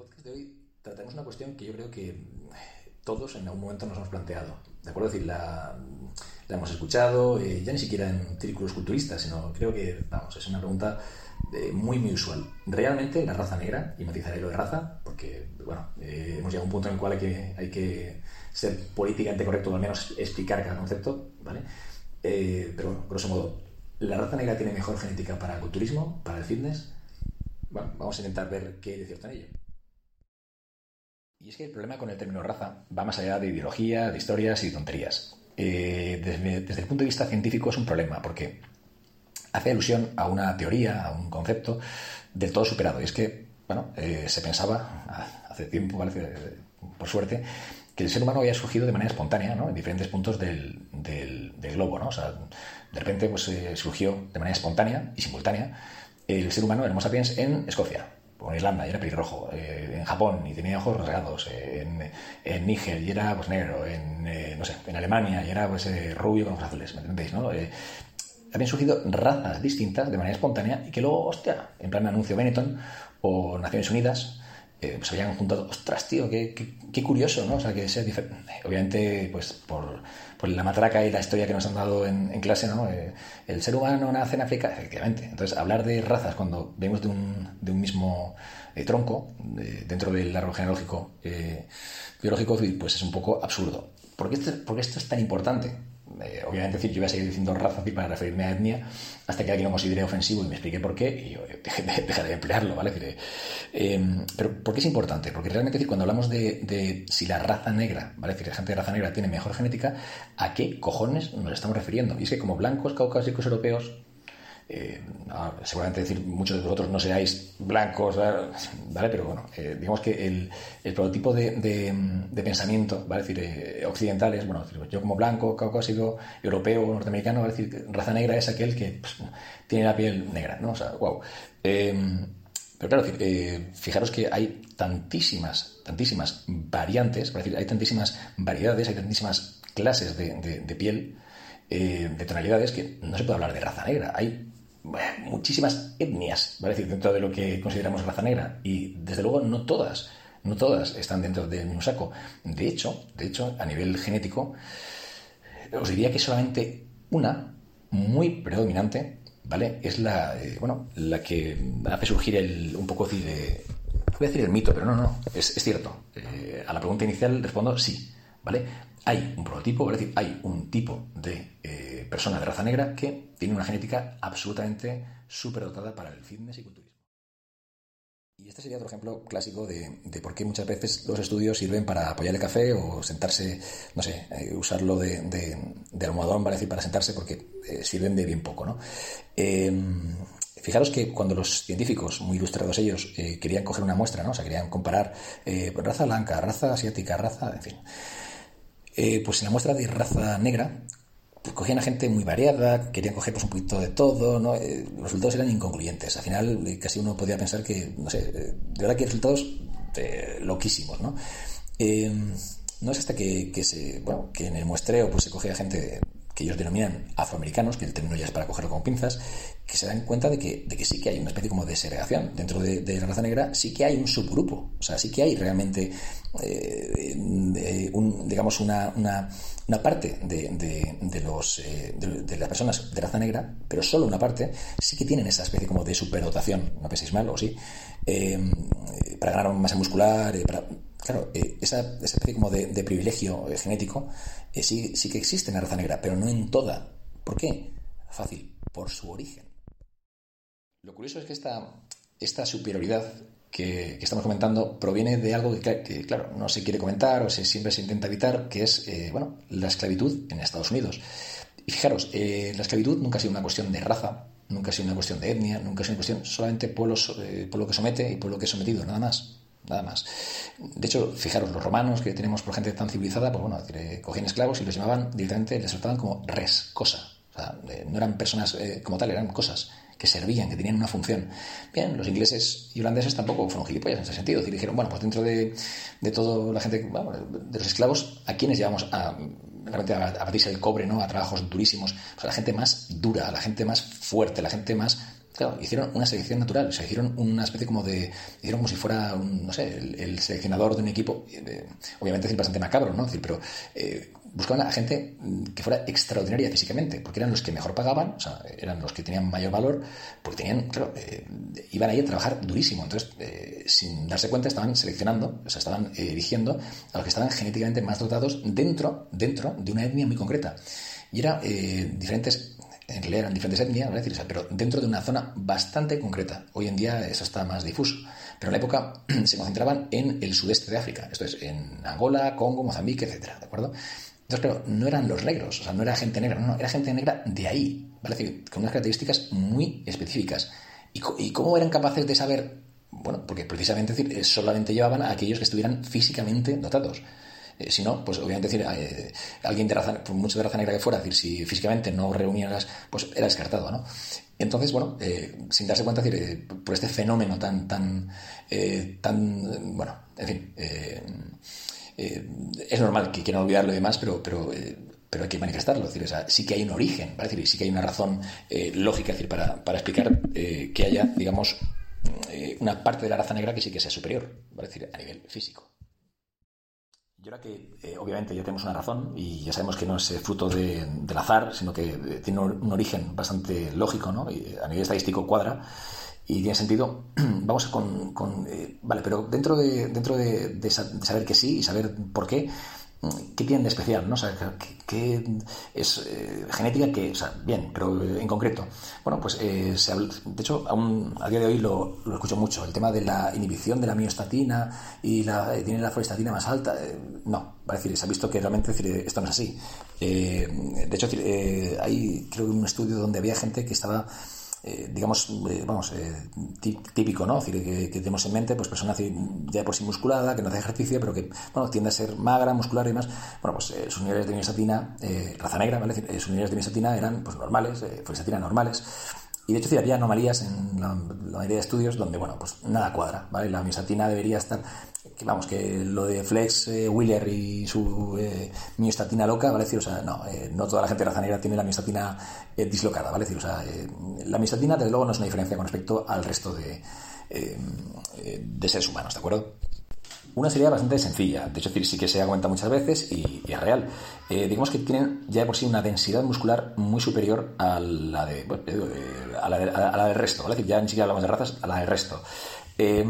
podcast de hoy trataremos una cuestión que yo creo que todos en algún momento nos hemos planteado. ¿De acuerdo? Es decir, la, hemos escuchado, eh, ya ni siquiera en círculos culturistas, sino creo que, vamos, es una pregunta eh, muy, muy usual. Realmente la raza negra, y matizaré lo de raza, porque, bueno, eh, hemos llegado a un punto en el cual hay que, hay que ser políticamente correcto, o al menos explicar cada concepto, ¿vale? pero, bueno, grosso modo, ¿la raza negra tiene mejor genética para el culturismo, para el fitness? Bueno, vamos a intentar ver qué hay de cierto en ello. Y es que el problema con el término raza va más allá de ideología, de historias y tonterías. Eh, desde, el punto de vista científico es un problema, porque hace alusión a una teoría, a un concepto del todo superado. Y es que, bueno, eh, se pensaba hace tiempo, por suerte, que el ser humano había surgido de manera espontánea, ¿no? En diferentes puntos del, globo, ¿no? O sea, de repente pues, eh, surgió de manera espontánea y simultánea el ser humano, el Homo sapiens, en Escocia en Irlanda y era pelirrojo, eh, en Japón y tenía ojos rasgados, eh, en, Níger y era pues negro, en, eh, no sé, en Alemania y era pues rubio con ojos azules, ¿me entendéis? No? habían surgido razas distintas de manera espontánea y que luego, hostia, en plan anuncio Benetton o Naciones Unidas, eh, pues habían juntado, ostras, tío, qué, qué, curioso, ¿no? O sea, que sea diferente. Obviamente, pues por, la matraca y la historia que nos han dado en, clase, ¿no? Eh, el ser humano nace en África, efectivamente. Entonces, hablar de razas cuando venimos de un, mismo eh, tronco, dentro del árbol genealógico biológico, pues es un poco absurdo. ¿Por qué esto, esto es tan importante? Eh, obviamente decir, yo voy a seguir diciendo raza para referirme a etnia hasta que alguien lo considere ofensivo y me explique por qué y yo dejaré de emplearlo, ¿vale? Em, pero ¿por qué es importante? Porque realmente decir, cuando hablamos de, si la raza negra, ¿vale? decir, la gente de raza negra tiene mejor genética, ¿a qué cojones nos estamos refiriendo? Y es que como blancos caucásicos europeos eh, seguramente decir muchos de vosotros no seáis blancos, ¿vale? Pero bueno, eh, digamos que el, el prototipo de, de, pensamiento, ¿vale? decir, eh, occidentales, bueno, yo como blanco, caucásico, europeo, norteamericano, ¿vale? decir, raza negra es aquel que pues, tiene la piel negra, ¿no? O sea, wow. pero claro, fijaros que hay tantísimas, tantísimas variantes, decir, hay tantísimas variedades, hay tantísimas clases de, de piel, de tonalidades, que no se puede hablar de raza negra. Hay muchísimas etnias, ¿vale? decir, dentro de lo que consideramos raza negra. Y desde luego no todas, no todas están dentro del mismo saco. De hecho, de hecho, a nivel genético, os diría que solamente una, muy predominante, ¿vale? Es la, eh, bueno, la que hace surgir el, un poco de, voy a decir el mito, pero no, no, es, cierto. Eh, a la pregunta inicial respondo sí, ¿vale? Hay un prototipo, es decir, hay un tipo de eh, persona de raza negra que tiene una genética absolutamente superdotada para el fitness y culturismo. Y este sería otro ejemplo clásico de, por qué muchas veces los estudios sirven para apoyar el café o sentarse, no sé, eh, usarlo de, de, almohadón para decir para sentarse porque eh, sirven de bien poco, ¿no? Em, fijaros que cuando los científicos, muy ilustrados ellos, querían coger una muestra, ¿no? O sea, querían comparar raza blanca, raza asiática, raza, en fin. Eh, pues en la muestra de raza negra, pues cogían a gente muy variada, querían coger pues, un poquito de todo, ¿no? Eh, los resultados eran inconcluyentes. Al final, eh, casi uno podía pensar que, no sé, de verdad que resultados loquísimos, ¿no? no es hasta que, se, bueno, que en el muestreo pues se cogía gente que ellos denominan afroamericanos, que el término ya es para cogerlo con pinzas, que se dan cuenta de que, de que sí que hay una especie como de segregación. Dentro de, la raza negra sí que hay un subgrupo, o sea, sí que hay realmente, eh, digamos, una, una, parte de, los, eh, de, las personas de raza negra, pero solo una parte, sí que tienen esa especie como de superdotación, no penséis mal, o sí, eh, para ganar masa muscular, para Claro, eh, esa, especie como de, privilegio eh, genético eh, sí, sí que existe en la raza negra, pero no en toda. ¿Por qué? Fácil, por su origen. Lo curioso es que esta, esta superioridad que, estamos comentando proviene de algo que, claro, no se quiere comentar o se, siempre se intenta evitar, que es, bueno, la esclavitud en Estados Unidos. Y fijaros, la esclavitud nunca ha sido una cuestión de raza, nunca ha sido una cuestión de etnia, nunca ha sido una cuestión solamente pueblo, pueblo que somete y pueblo que es sometido, nada más nada más. De hecho, fijaros, los romanos que tenemos por gente tan civilizada, pues bueno, cogían esclavos y los llamaban directamente, les trataban como res, cosa. O sea, eh, no eran personas eh, como tal, eran cosas que servían, que tenían una función. Bien, los ingleses y holandeses tampoco fueron gilipollas en ese sentido. Dijeron, bueno, pues dentro de, de toda la gente, de los esclavos, ¿a quiénes llevamos a, realmente a, batirse el cobre, ¿no? A trabajos durísimos. O sea, la gente más dura, la gente más fuerte, la gente más claro, hicieron una selección natural, o sea, hicieron una especie como de, hicieron como si fuera, un, no sé, el, seleccionador de un equipo, eh, obviamente es bastante macabro, ¿no? decir, pero eh, buscaban a gente mm, que fuera extraordinaria físicamente, porque eran los que mejor pagaban, o sea, eran los que tenían mayor valor, porque tenían, claro, eh, iban ahí a trabajar durísimo. Entonces, sin darse cuenta, estaban seleccionando, o sea, estaban eligiendo a los que estaban genéticamente más dotados dentro, dentro de una etnia muy concreta. Y era diferentes, eran diferentes etnias, decir, pero dentro de una zona bastante concreta. Hoy en día eso está más difuso. Pero en la época se concentraban en el sudeste de África, esto es, en Angola, Congo, Mozambique, etcétera, ¿de acuerdo? Entonces, claro, no eran los negros, o sea, no era gente negra, no, era gente negra de ahí, ¿vale? decir, con unas características muy específicas. ¿Y, cómo eran capaces de saber? Bueno, porque precisamente decir, eh, solamente llevaban a aquellos que estuvieran físicamente dotados. Eh, si no, pues obviamente decir, eh, alguien de raza, por mucho de raza negra que fuera, decir, si físicamente no reunía las, pues era descartado, ¿no? Entonces, bueno, sin darse cuenta, decir, por este fenómeno tan, tan, tan, bueno, en fin, eh, es normal que quieran olvidar lo demás, pero, pero, eh, pero hay que manifestarlo. decir, sí que hay un origen, ¿vale? decir, sí que hay una razón eh, lógica decir, para, para explicar que haya, digamos, una parte de la raza negra que sí que sea superior, ¿vale? decir, a nivel físico. Y ahora que obviamente ya tenemos una razón y ya sabemos que no es fruto de, del azar, sino que tiene un, origen bastante lógico, ¿no? Y a nivel estadístico cuadra, y tiene sentido. Vamos con, con eh, vale, pero dentro de dentro de, saber que sí y saber por qué, ¿qué tienen de especial? ¿no? O sea, ¿qué, es eh, genética? que, o sea, bien, pero en concreto. Bueno, pues eh, se de hecho, aún a día de hoy lo, escucho mucho. El tema de la inhibición de la miostatina y la, tiene la florestatina más alta. no, va a decir, se ha visto que realmente esto no es así. de hecho, hay creo que un estudio donde había gente que estaba eh, digamos, eh, vamos, eh, típico, ¿no? decir, que, tenemos en mente, pues persona ya por sí musculada, que no hace ejercicio, pero que, bueno, tiende a ser magra, muscular y más. Bueno, pues sus niveles de miostatina, raza negra, ¿vale? sus niveles de miostatina eran, pues, normales, eh, normales. Y de hecho, había anomalías en la, mayoría de estudios donde, bueno, pues nada cuadra, ¿vale? La miostatina debería estar que vamos, que lo de Flex eh, Wheeler y su eh, miostatina loca, ¿vale? decir, o sea, no, eh, no toda la gente de raza negra tiene la miostatina dislocada, ¿vale? decir, o sea, la miostatina, desde luego, no es una diferencia con respecto al resto de, de seres humanos, ¿de acuerdo? Una sería bastante sencilla, de hecho sí que se comentado muchas veces y, es real. digamos que tienen ya de por sí una densidad muscular muy superior a la, de, a la, a la del resto, ¿vale? decir, ya ni siquiera hablamos de razas, a la del resto. Eh,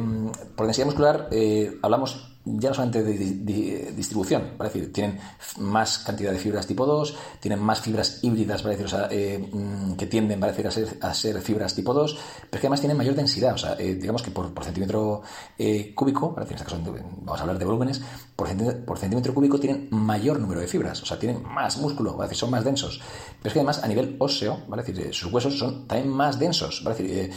por densidad muscular eh, hablamos ya no solamente de, distribución, para decir, tienen más cantidad de fibras tipo 2, tienen más fibras híbridas, para decir, eh, mm, que tienden a, ser, a ser fibras tipo 2, pero que además tienen mayor densidad, o sea, digamos que por, centímetro cúbico, para decir, en este caso vamos a hablar de volúmenes, por centímetro, cúbico tienen mayor número de fibras, o sea, tienen más músculo, decir, son más densos, pero es que además a nivel óseo, ¿vale? decir, sus huesos son también más densos, ¿vale? decir,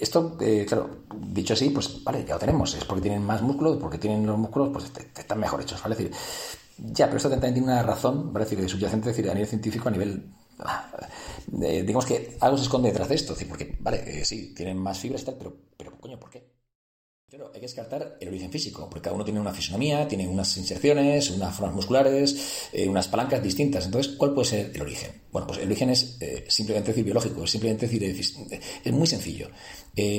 esto, claro, dicho así, pues vale, ya lo tenemos, es porque tienen más porque tienen los músculos, pues están mejor hechos, ¿vale? decir, ya, pero esto también tiene una razón, ¿vale? decir, subyacente, decir, a nivel científico, a nivel ah, digamos que algo se esconde detrás de esto, porque, vale, eh, sí, tienen más fibras y tal, pero, pero coño, ¿por qué? Claro, hay que descartar el origen físico, porque cada uno tiene una fisonomía, tiene unas inserciones, unas formas musculares, eh, unas palancas distintas. Entonces, ¿cuál puede ser el origen? Bueno, pues el origen es eh, simplemente decir biológico, es simplemente decir, es muy sencillo.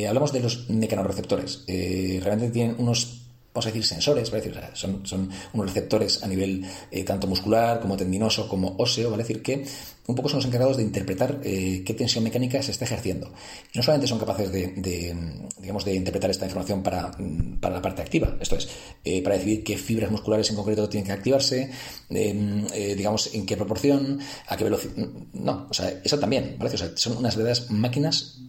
Hablamos de los mecanorreceptores. realmente tienen unos vamos a decir, sensores, ¿vale? decir, son, unos receptores a nivel tanto muscular como tendinoso como óseo, ¿vale? decir, que un poco son los encargados de interpretar eh, qué tensión mecánica se está ejerciendo. Y no solamente son capaces de, digamos, de interpretar esta información para, mm, para, la parte activa, esto es, eh, para decidir qué fibras musculares en concreto tienen que activarse, eh, digamos, en qué proporción, a qué velocidad. No, o sea, eso también, ¿vale? O son unas verdaderas máquinas,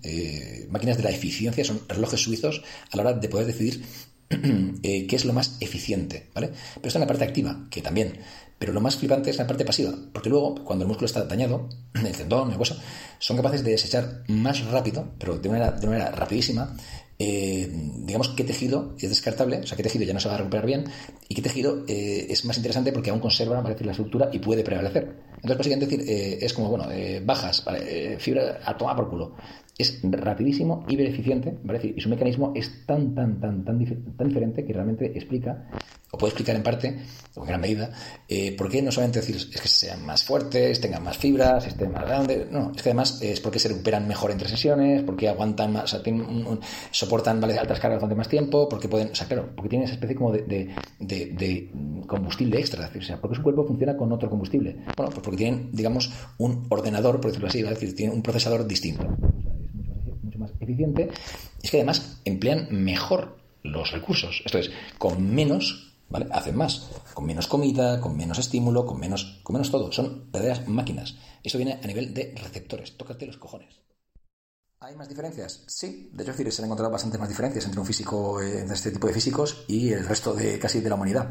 máquinas de la eficiencia, son relojes suizos a la hora de poder decidir qué es lo más eficiente, ¿vale? Pero está en la parte activa, que también pero lo más flipante es la parte pasiva, porque luego, cuando el músculo está dañado, el tendón, el hueso, son capaces de desechar más rápido, pero de una manera, rapidísima, eh, digamos qué tejido es descartable, o sea, qué tejido ya no se va a recuperar bien, y qué tejido eh, es más interesante porque aún conserva la estructura y puede prevalecer. Entonces, básicamente decir, eh, es como, bueno, bajas, fibra a tomar por culo. Es rapidísimo, hiper eficiente, ¿vale? y su mecanismo es tan, tan, tan, tan, tan diferente que realmente explica o puede explicar en parte, o en gran medida, eh, por qué no solamente decir es que sean más fuertes, tengan más fibras, estén más grandes, no, es que además es porque se recuperan mejor entre sesiones, porque aguantan más, soportan ¿vale? altas cargas durante más tiempo, porque pueden, o sea, claro, porque tienen esa especie como de, combustible extra, o sea, porque su cuerpo funciona con otro combustible. Bueno, pues porque tienen, digamos, un ordenador, por decirlo así, es decir, tienen un procesador distinto. es mucho más eficiente. Es que además emplean mejor los recursos. Esto es, con menos ¿vale? Hacen más, con menos comida, con menos estímulo, con menos, con menos todo. Son verdaderas máquinas. Eso viene a nivel de receptores. Tócate los cojones. ¿Hay más diferencias? Sí, de hecho se han encontrado bastantes más diferencias entre un físico eh, de este tipo de físicos y el resto de casi de la humanidad.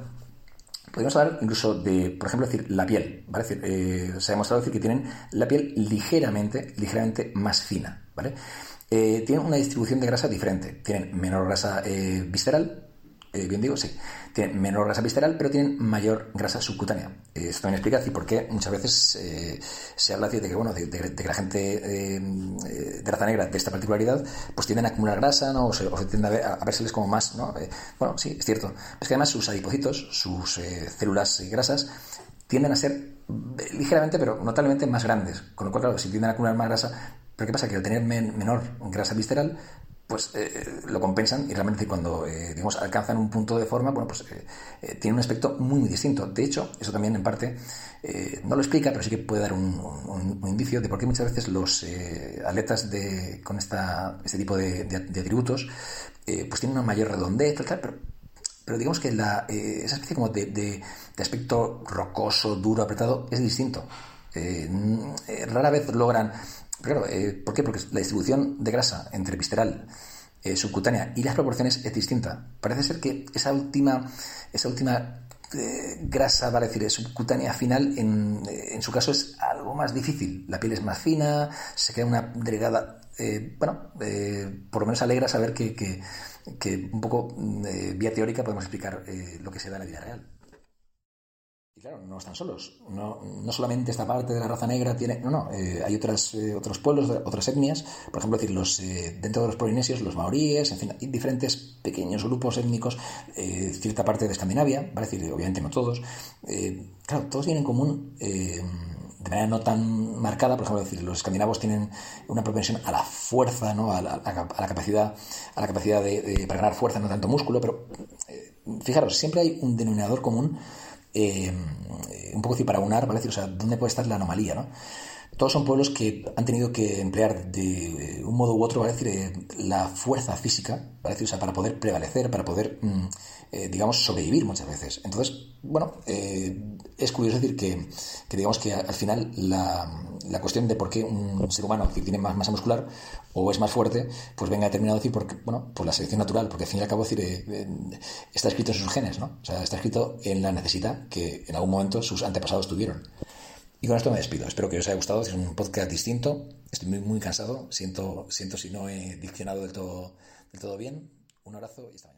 Podemos hablar incluso de, por ejemplo, decir la piel. ¿vale? Eh, se ha demostrado decir que tienen la piel ligeramente, ligeramente más fina. ¿vale? Eh, tienen una distribución de grasa diferente. Tienen menor grasa visceral, eh, bien digo, sí, tienen menor grasa visceral, pero tienen mayor grasa subcutánea. Eh, esto también explica por qué muchas veces eh, se habla de que, bueno, de, que la gente de raza negra de esta particularidad, pues tienden a acumular grasa, ¿no? O se, o tiende a, a, verseles como más, ¿no? bueno, sí, es cierto. Es que además sus adipocitos, sus células grasas, tienden a ser ligeramente, pero notablemente más grandes. Con lo cual, claro, si tienden a acumular más grasa, pero ¿qué pasa? Que al tener menor grasa visceral, pues eh, lo compensan y realmente cuando eh, digamos, alcanzan un punto de forma, bueno, pues eh, tiene un aspecto muy, distinto. De hecho, eso también en parte no lo explica, pero sí que puede dar un, indicio de por qué muchas veces los atletas de, con esta, este tipo de, atributos pues tienen una mayor redondez, pero, pero digamos que la, esa especie como de, aspecto rocoso, duro, apretado, es distinto. rara vez logran Claro, eh, ¿por qué? Porque la distribución de grasa entre visceral, eh, subcutánea y las proporciones es distinta. Parece ser que esa última, esa última eh, grasa, vale decir, subcutánea final, en, en, su caso es algo más difícil. La piel es más fina, se queda una delgada. bueno, por lo menos alegra saber que, que, que un poco vía teórica podemos explicar lo que se da en la vida real claro, no están solos. No, no, solamente esta parte de la raza negra tiene. No, no. Eh, hay otras, eh, otros pueblos, otras etnias. Por ejemplo, decir, los, eh, dentro de los polinesios, los maoríes, en fin, hay diferentes pequeños grupos étnicos, cierta parte de Escandinavia, ¿vale? decir, obviamente no todos. claro, todos tienen en común. de manera no tan marcada, por ejemplo, decir, los escandinavos tienen una propensión a la fuerza, ¿no? a, la, a la capacidad, a la capacidad de, para ganar fuerza, no tanto músculo, pero fijaros, siempre hay un denominador común eh, un poco así para unar, ¿vale? O sea, ¿dónde puede estar la anomalía, no? Todos son pueblos que han tenido que emplear de un modo u otro, ¿vale? decir, eh, la fuerza física, sea, para poder prevalecer, para poder, mm, eh, digamos, sobrevivir muchas veces. Entonces, bueno, es curioso decir que, digamos que al final la, la, cuestión de por qué un ser humano que tiene más masa muscular o es más fuerte, pues venga determinado decir porque, bueno, por la selección natural, porque al fin y al cabo decir, eh, está escrito en sus genes, ¿no? O sea, está escrito en la necesidad que en algún momento sus antepasados tuvieron. Y con esto me despido. Espero que os haya gustado. Es un podcast distinto. Estoy muy, muy cansado. Siento, siento si no he diccionado del todo, del todo bien. Un abrazo y hasta mañana.